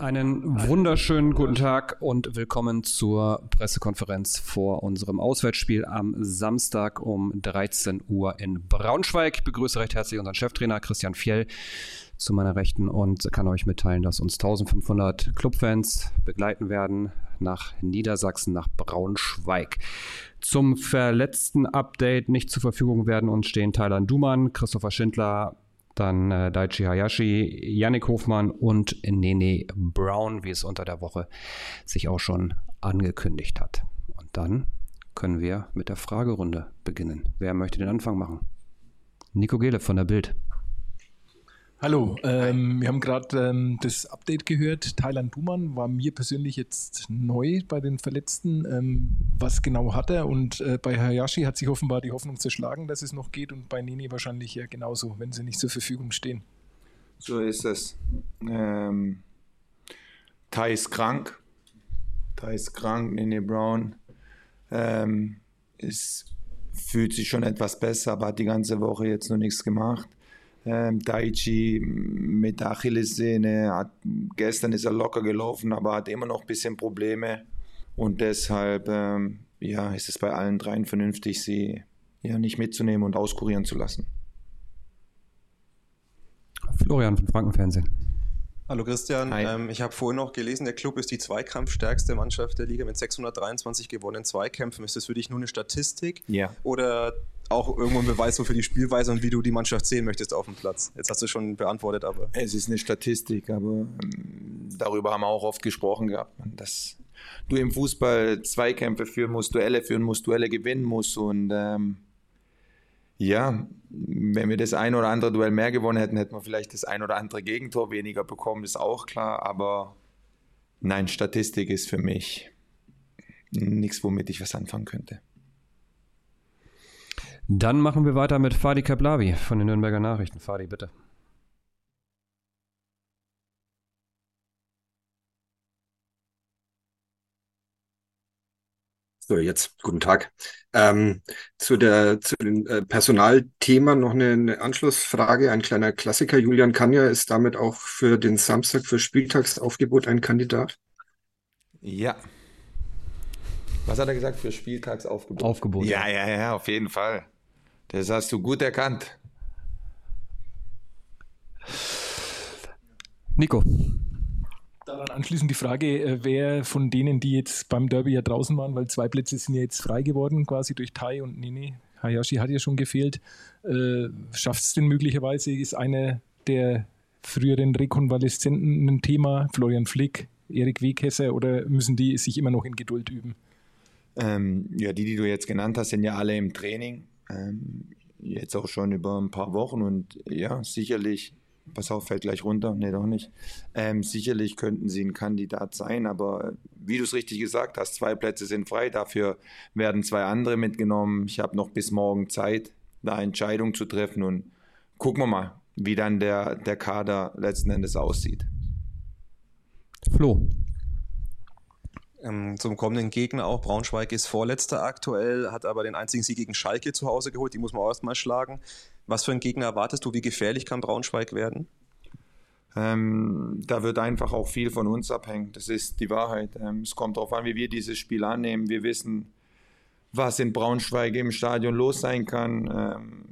Einen wunderschönen guten Tag und willkommen zur Pressekonferenz vor unserem Auswärtsspiel am Samstag um 13 Uhr in Braunschweig. Ich begrüße recht herzlich unseren Cheftrainer Christian Fjell zu meiner Rechten und kann euch mitteilen, dass uns 1500 Clubfans begleiten werden nach Niedersachsen, nach Braunschweig. Zum verletzten Update nicht zur Verfügung werden uns stehen Thailand Duman, Christopher Schindler, dann äh, Daichi Hayashi, Yannick Hofmann und Nene Brown, wie es unter der Woche sich auch schon angekündigt hat. Und dann können wir mit der Fragerunde beginnen. Wer möchte den Anfang machen? Nico Gele von der Bild. Hallo, ähm, wir haben gerade ähm, das Update gehört. Thailand Duman war mir persönlich jetzt neu bei den Verletzten. Ähm, was genau hat er? Und äh, bei Hayashi hat sich offenbar die Hoffnung zerschlagen, dass es noch geht und bei Nini wahrscheinlich ja genauso, wenn sie nicht zur Verfügung stehen. So ist es. Ähm, Thai ist krank. Thai ist krank, Nene Brown ähm, ist, fühlt sich schon etwas besser, aber hat die ganze Woche jetzt noch nichts gemacht. Ähm, Daichi mit Achillessehne, hat, gestern ist er locker gelaufen, aber hat immer noch ein bisschen Probleme. Und deshalb ähm, ja, ist es bei allen dreien vernünftig, sie ja, nicht mitzunehmen und auskurieren zu lassen. Florian von Frankenfernsehen. Hallo Christian, ähm, ich habe vorhin noch gelesen, der Club ist die zweikampfstärkste Mannschaft der Liga mit 623 gewonnenen Zweikämpfen. Ist das für dich nur eine Statistik? Ja. Oder auch irgendwo ein Beweis so für die Spielweise und wie du die Mannschaft sehen möchtest auf dem Platz? Jetzt hast du schon beantwortet, aber. Es ist eine Statistik, aber ähm, darüber haben wir auch oft gesprochen gehabt, dass du im Fußball Zweikämpfe führen musst, Duelle führen musst, Duelle gewinnen musst und ähm, ja, wenn wir das ein oder andere Duell mehr gewonnen hätten, hätten wir vielleicht das ein oder andere Gegentor weniger bekommen, ist auch klar. Aber nein, Statistik ist für mich nichts, womit ich was anfangen könnte. Dann machen wir weiter mit Fadi Kablavi von den Nürnberger Nachrichten. Fadi, bitte. So, jetzt guten Tag. Ähm, zu, der, zu dem äh, Personalthema noch eine, eine, Anschlussfrage. Ein kleiner Klassiker. Julian Kanja ist damit auch für den Samstag für Spieltagsaufgebot ein Kandidat? Ja. Was hat er gesagt für Spieltagsaufgebot? Aufgebot. Ja, ja, ja, auf jeden Fall. Das hast du gut erkannt. Nico, Daran anschließend die Frage, äh, wer von denen, die jetzt beim Derby ja draußen waren, weil zwei Plätze sind ja jetzt frei geworden, quasi durch Tai und Nini. Hayashi hat ja schon gefehlt. Äh, Schafft es denn möglicherweise? Ist einer der früheren Rekonvaleszenten ein Thema? Florian Flick, Erik Wegkesser oder müssen die sich immer noch in Geduld üben? Ähm, ja, die, die du jetzt genannt hast, sind ja alle im Training. Ähm, jetzt auch schon über ein paar Wochen und ja, sicherlich pass auf, fällt gleich runter. Nee, doch nicht. Ähm, sicherlich könnten sie ein Kandidat sein, aber wie du es richtig gesagt hast, zwei Plätze sind frei. Dafür werden zwei andere mitgenommen. Ich habe noch bis morgen Zeit, da Entscheidung zu treffen und gucken wir mal, wie dann der, der Kader letzten Endes aussieht. Flo. Ähm, zum kommenden Gegner auch. Braunschweig ist Vorletzter aktuell, hat aber den einzigen Sieg gegen Schalke zu Hause geholt. Die muss man auch erstmal schlagen. Was für einen Gegner erwartest du? Wie gefährlich kann Braunschweig werden? Ähm, da wird einfach auch viel von uns abhängen. Das ist die Wahrheit. Ähm, es kommt darauf an, wie wir dieses Spiel annehmen. Wir wissen, was in Braunschweig im Stadion los sein kann. Ähm,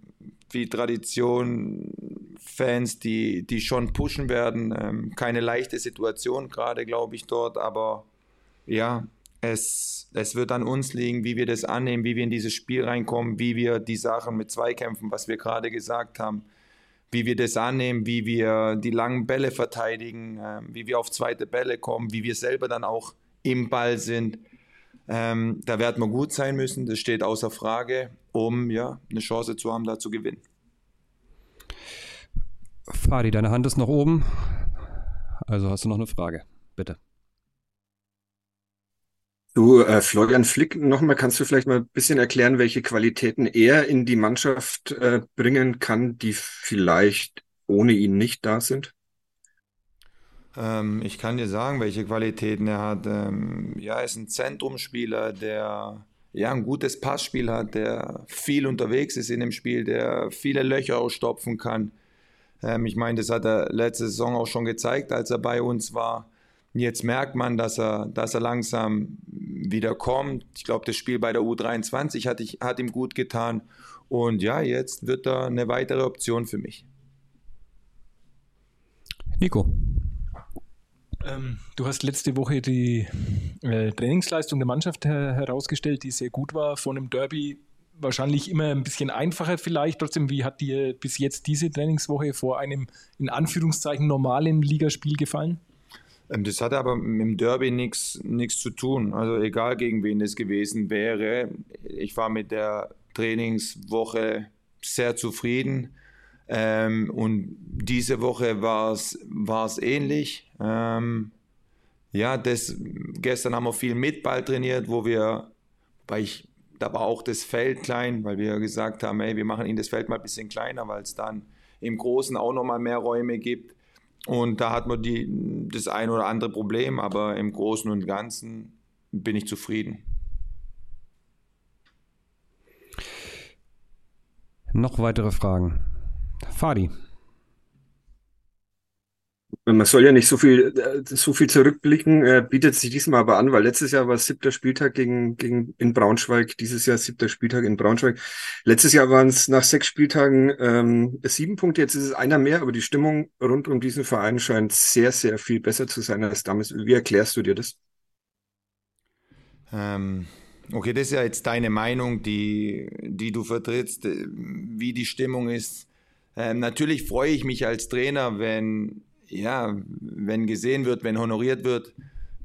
wie Tradition, Fans, die, die schon pushen werden. Ähm, keine leichte Situation gerade, glaube ich, dort. Aber ja, es, es wird an uns liegen, wie wir das annehmen, wie wir in dieses Spiel reinkommen, wie wir die Sachen mit Zweikämpfen, was wir gerade gesagt haben, wie wir das annehmen, wie wir die langen Bälle verteidigen, äh, wie wir auf zweite Bälle kommen, wie wir selber dann auch im Ball sind. Ähm, da werden wir gut sein müssen, das steht außer Frage, um ja, eine Chance zu haben, da zu gewinnen. Fadi, deine Hand ist noch oben. Also hast du noch eine Frage, bitte. Du, äh, Florian Flick, nochmal, kannst du vielleicht mal ein bisschen erklären, welche Qualitäten er in die Mannschaft äh, bringen kann, die vielleicht ohne ihn nicht da sind? Ähm, ich kann dir sagen, welche Qualitäten er hat. Ähm, ja, er ist ein Zentrumspieler, der ja, ein gutes Passspiel hat, der viel unterwegs ist in dem Spiel, der viele Löcher ausstopfen kann. Ähm, ich meine, das hat er letzte Saison auch schon gezeigt, als er bei uns war Jetzt merkt man, dass er, dass er langsam wieder kommt. Ich glaube, das Spiel bei der U23 hat, ich, hat ihm gut getan. Und ja, jetzt wird er eine weitere Option für mich. Nico. Ähm, du hast letzte Woche die äh, Trainingsleistung der Mannschaft her herausgestellt, die sehr gut war. Von einem Derby wahrscheinlich immer ein bisschen einfacher vielleicht. Trotzdem, wie hat dir bis jetzt diese Trainingswoche vor einem in Anführungszeichen normalen Ligaspiel gefallen? Ähm, das hatte aber mit dem Derby nichts zu tun. Also egal gegen wen es gewesen wäre. Ich war mit der Trainingswoche sehr zufrieden. Ähm, und diese Woche war es ähnlich. Ähm, ja, das, gestern haben wir viel mit Ball trainiert, wo wir, weil ich, da war auch das Feld klein, weil wir gesagt haben, hey, wir machen ihnen das Feld mal ein bisschen kleiner, weil es dann im Großen auch nochmal mehr Räume gibt. Und da hat man die, das ein oder andere Problem, aber im Großen und Ganzen bin ich zufrieden. Noch weitere Fragen? Fadi. Man soll ja nicht so viel, äh, so viel zurückblicken, bietet sich diesmal aber an, weil letztes Jahr war es siebter Spieltag gegen, gegen, in Braunschweig, dieses Jahr siebter Spieltag in Braunschweig. Letztes Jahr waren es nach sechs Spieltagen ähm, sieben Punkte, jetzt ist es einer mehr, aber die Stimmung rund um diesen Verein scheint sehr, sehr viel besser zu sein als damals. Wie erklärst du dir das? Ähm, okay, das ist ja jetzt deine Meinung, die, die du vertrittst, äh, wie die Stimmung ist. Ähm, natürlich freue ich mich als Trainer, wenn, ja, wenn gesehen wird, wenn honoriert wird,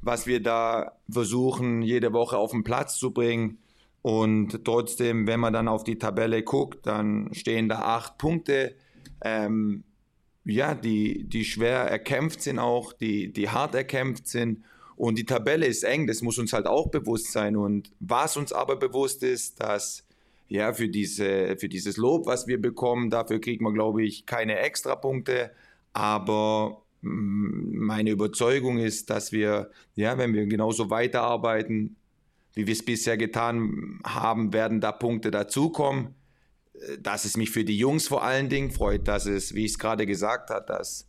was wir da versuchen, jede Woche auf den Platz zu bringen. Und trotzdem, wenn man dann auf die Tabelle guckt, dann stehen da acht Punkte, ähm, ja, die, die schwer erkämpft sind auch, die, die hart erkämpft sind. Und die Tabelle ist eng, das muss uns halt auch bewusst sein. Und was uns aber bewusst ist, dass ja, für, diese, für dieses Lob, was wir bekommen. Dafür kriegen wir, glaube ich, keine Extrapunkte. Aber mm, meine Überzeugung ist, dass wir, ja, wenn wir genauso weiterarbeiten, wie wir es bisher getan haben, werden da Punkte dazukommen. Dass es mich für die Jungs vor allen Dingen freut, dass es, wie ich es gerade gesagt habe, dass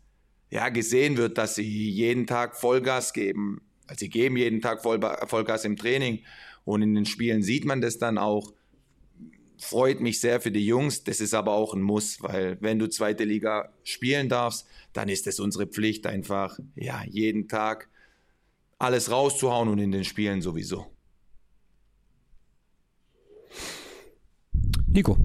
ja, gesehen wird, dass sie jeden Tag Vollgas geben. Also sie geben jeden Tag Vollgas im Training und in den Spielen sieht man das dann auch freut mich sehr für die Jungs. Das ist aber auch ein Muss, weil wenn du zweite Liga spielen darfst, dann ist es unsere Pflicht einfach, ja, jeden Tag alles rauszuhauen und in den Spielen sowieso. Nico.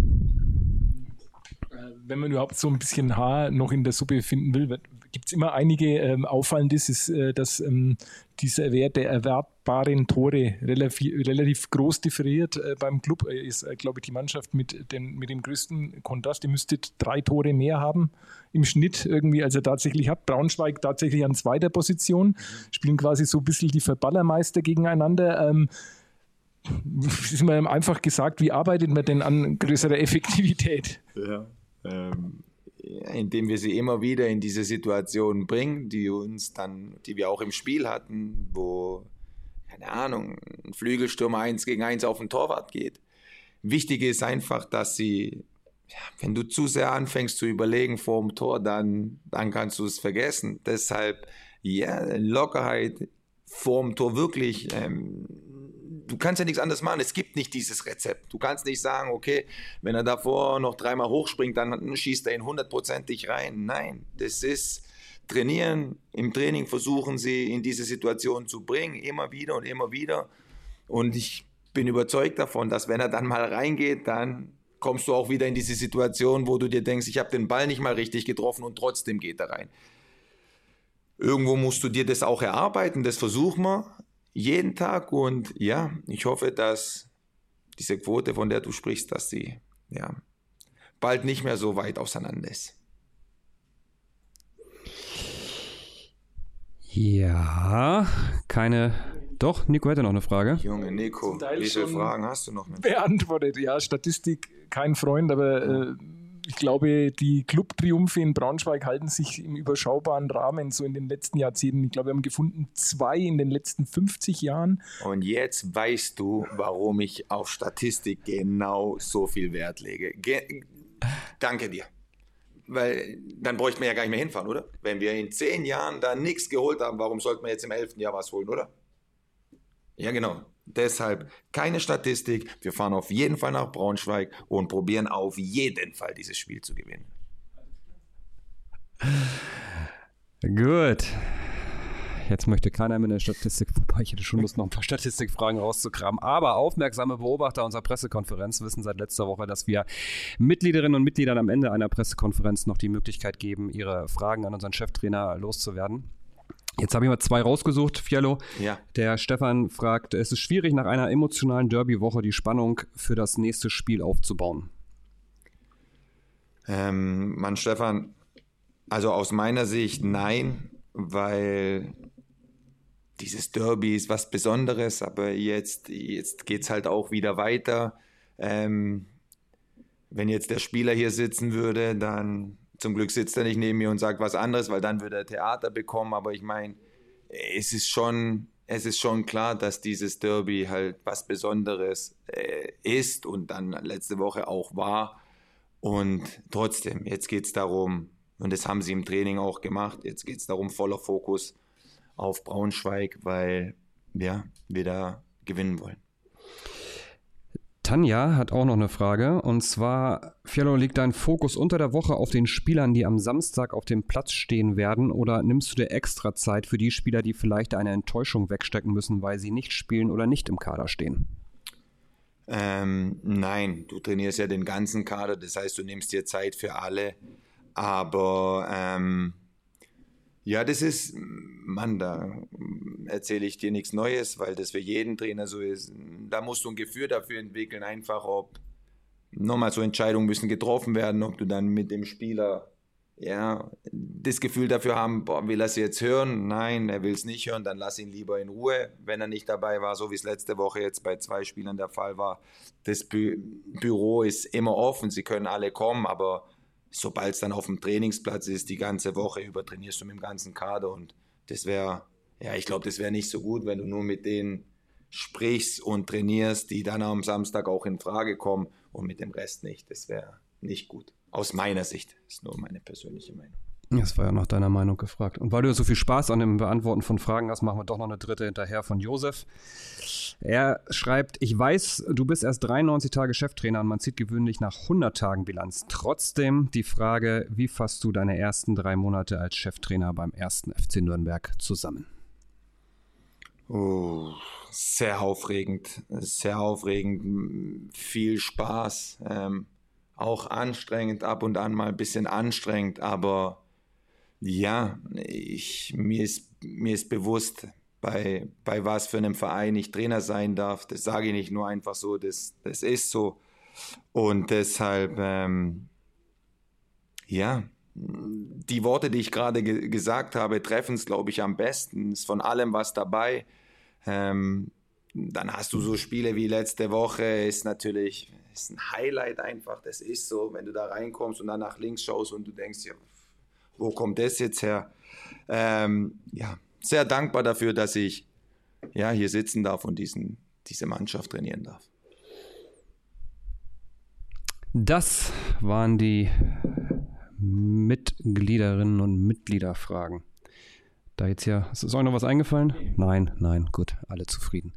Äh, wenn man überhaupt so ein bisschen Haar noch in der Suppe finden will, gibt es immer einige ähm, auffallendes, ist, äh, dass ähm, dieser Wert der erwerbbaren Tore relativ, relativ groß differiert äh, beim Club. Äh, ist, glaube ich, die Mannschaft mit, den, mit dem größten Kontrast. Ihr müsstet drei Tore mehr haben im Schnitt irgendwie, als er tatsächlich hat. Braunschweig tatsächlich an zweiter Position, mhm. spielen quasi so ein bisschen die Verballermeister gegeneinander. Ähm, ist mal einfach gesagt, wie arbeitet man denn an größerer Effektivität? Ja, ähm, indem wir sie immer wieder in diese Situation bringen, die uns dann, die wir auch im Spiel hatten, wo, keine Ahnung, ein Flügelstürmer eins gegen eins auf den Torwart geht. Wichtig ist einfach, dass sie, ja, wenn du zu sehr anfängst zu überlegen vor dem Tor, dann, dann kannst du es vergessen. Deshalb, ja, Lockerheit vor dem Tor wirklich ähm, du kannst ja nichts anderes machen. Es gibt nicht dieses Rezept. Du kannst nicht sagen, okay, wenn er davor noch dreimal hochspringt, dann schießt er ihn hundertprozentig rein. Nein, das ist trainieren. Im Training versuchen sie in diese Situation zu bringen, immer wieder und immer wieder. Und ich bin überzeugt davon, dass wenn er dann mal reingeht, dann kommst du auch wieder in diese Situation, wo du dir denkst, ich habe den Ball nicht mal richtig getroffen und trotzdem geht er rein. Irgendwo musst du dir das auch erarbeiten, das versuchen wir jeden Tag und ja, ich hoffe, dass diese Quote, von der du sprichst, dass sie ja bald nicht mehr so weit auseinander ist. Ja, keine. Doch, Nico hätte noch eine Frage. Junge Nico, wie viele Fragen hast du noch? Mit? Beantwortet, ja, Statistik, kein Freund, aber äh, ich glaube, die Club-Triumphe in Braunschweig halten sich im überschaubaren Rahmen so in den letzten Jahrzehnten. Ich glaube, wir haben gefunden zwei in den letzten 50 Jahren. Und jetzt weißt du, warum ich auf Statistik genau so viel Wert lege. Ge Danke dir. weil dann bräuchten wir ja gar nicht mehr hinfahren, oder? Wenn wir in zehn Jahren da nichts geholt haben, warum sollten wir jetzt im elften Jahr was holen, oder? Ja, genau. Deshalb keine Statistik. Wir fahren auf jeden Fall nach Braunschweig und probieren auf jeden Fall dieses Spiel zu gewinnen. Gut. Jetzt möchte keiner mit der Statistik vorbei. Ich hätte schon Lust, noch ein paar Statistikfragen rauszukramen. Aber aufmerksame Beobachter unserer Pressekonferenz wissen seit letzter Woche, dass wir Mitgliederinnen und Mitgliedern am Ende einer Pressekonferenz noch die Möglichkeit geben, ihre Fragen an unseren Cheftrainer loszuwerden. Jetzt habe ich mal zwei rausgesucht, Fiello. Ja. Der Stefan fragt, es ist schwierig, nach einer emotionalen Derby-Woche die Spannung für das nächste Spiel aufzubauen. Ähm, Mann, Stefan, also aus meiner Sicht nein, weil dieses Derby ist was Besonderes, aber jetzt, jetzt geht es halt auch wieder weiter. Ähm, wenn jetzt der Spieler hier sitzen würde, dann zum Glück sitzt er nicht neben mir und sagt was anderes, weil dann würde er Theater bekommen. Aber ich meine, es ist schon, es ist schon klar, dass dieses Derby halt was Besonderes äh, ist und dann letzte Woche auch war. Und trotzdem, jetzt geht es darum, und das haben sie im Training auch gemacht, jetzt geht es darum, voller Fokus auf Braunschweig, weil ja, wir da gewinnen wollen. Tanja hat auch noch eine Frage. Und zwar, Fialo, liegt dein Fokus unter der Woche auf den Spielern, die am Samstag auf dem Platz stehen werden? Oder nimmst du dir extra Zeit für die Spieler, die vielleicht eine Enttäuschung wegstecken müssen, weil sie nicht spielen oder nicht im Kader stehen? Ähm, nein, du trainierst ja den ganzen Kader, das heißt, du nimmst dir Zeit für alle. Aber ähm, ja, das ist, Mann, da erzähle ich dir nichts Neues, weil das für jeden Trainer so ist. Da musst du ein Gefühl dafür entwickeln, einfach ob nochmal so Entscheidungen müssen getroffen werden, ob du dann mit dem Spieler ja, das Gefühl dafür haben, boah, will er es jetzt hören? Nein, er will es nicht hören, dann lass ihn lieber in Ruhe, wenn er nicht dabei war, so wie es letzte Woche jetzt bei zwei Spielern der Fall war. Das Bü Büro ist immer offen, sie können alle kommen, aber sobald es dann auf dem Trainingsplatz ist, die ganze Woche über trainierst du mit dem ganzen Kader und das wäre, ja, ich glaube, das wäre nicht so gut, wenn du nur mit denen sprichst und trainierst, die dann am Samstag auch in Frage kommen und mit dem Rest nicht. Das wäre nicht gut. Aus meiner Sicht. Das ist nur meine persönliche Meinung. Das war ja nach deiner Meinung gefragt. Und weil du so viel Spaß an dem Beantworten von Fragen hast, machen wir doch noch eine dritte hinterher von Josef. Er schreibt, ich weiß, du bist erst 93 Tage Cheftrainer und man zieht gewöhnlich nach 100 Tagen Bilanz. Trotzdem die Frage, wie fasst du deine ersten drei Monate als Cheftrainer beim ersten FC Nürnberg zusammen? Oh, sehr aufregend, sehr aufregend, viel Spaß, ähm, auch anstrengend, ab und an mal ein bisschen anstrengend, aber ja, ich, mir, ist, mir ist bewusst, bei, bei was für einem Verein ich Trainer sein darf. Das sage ich nicht nur einfach so, das, das ist so. Und deshalb, ähm, ja, die Worte, die ich gerade ge gesagt habe, treffen es, glaube ich, am besten. Ist von allem was dabei. Ähm, dann hast du so Spiele wie letzte Woche, ist natürlich ist ein Highlight einfach. Das ist so, wenn du da reinkommst und dann nach links schaust und du denkst, ja, wo kommt das jetzt her? Ähm, ja, sehr dankbar dafür, dass ich ja, hier sitzen darf und diesen, diese Mannschaft trainieren darf. Das waren die Mitgliederinnen und Mitgliederfragen. Da jetzt ja, ist euch noch was eingefallen? Nein, nein, gut, alle zufrieden.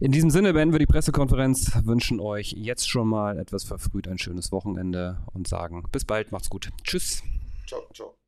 In diesem Sinne beenden wir die Pressekonferenz, wünschen euch jetzt schon mal etwas verfrüht ein schönes Wochenende und sagen bis bald, macht's gut. Tschüss. Ciao, ciao.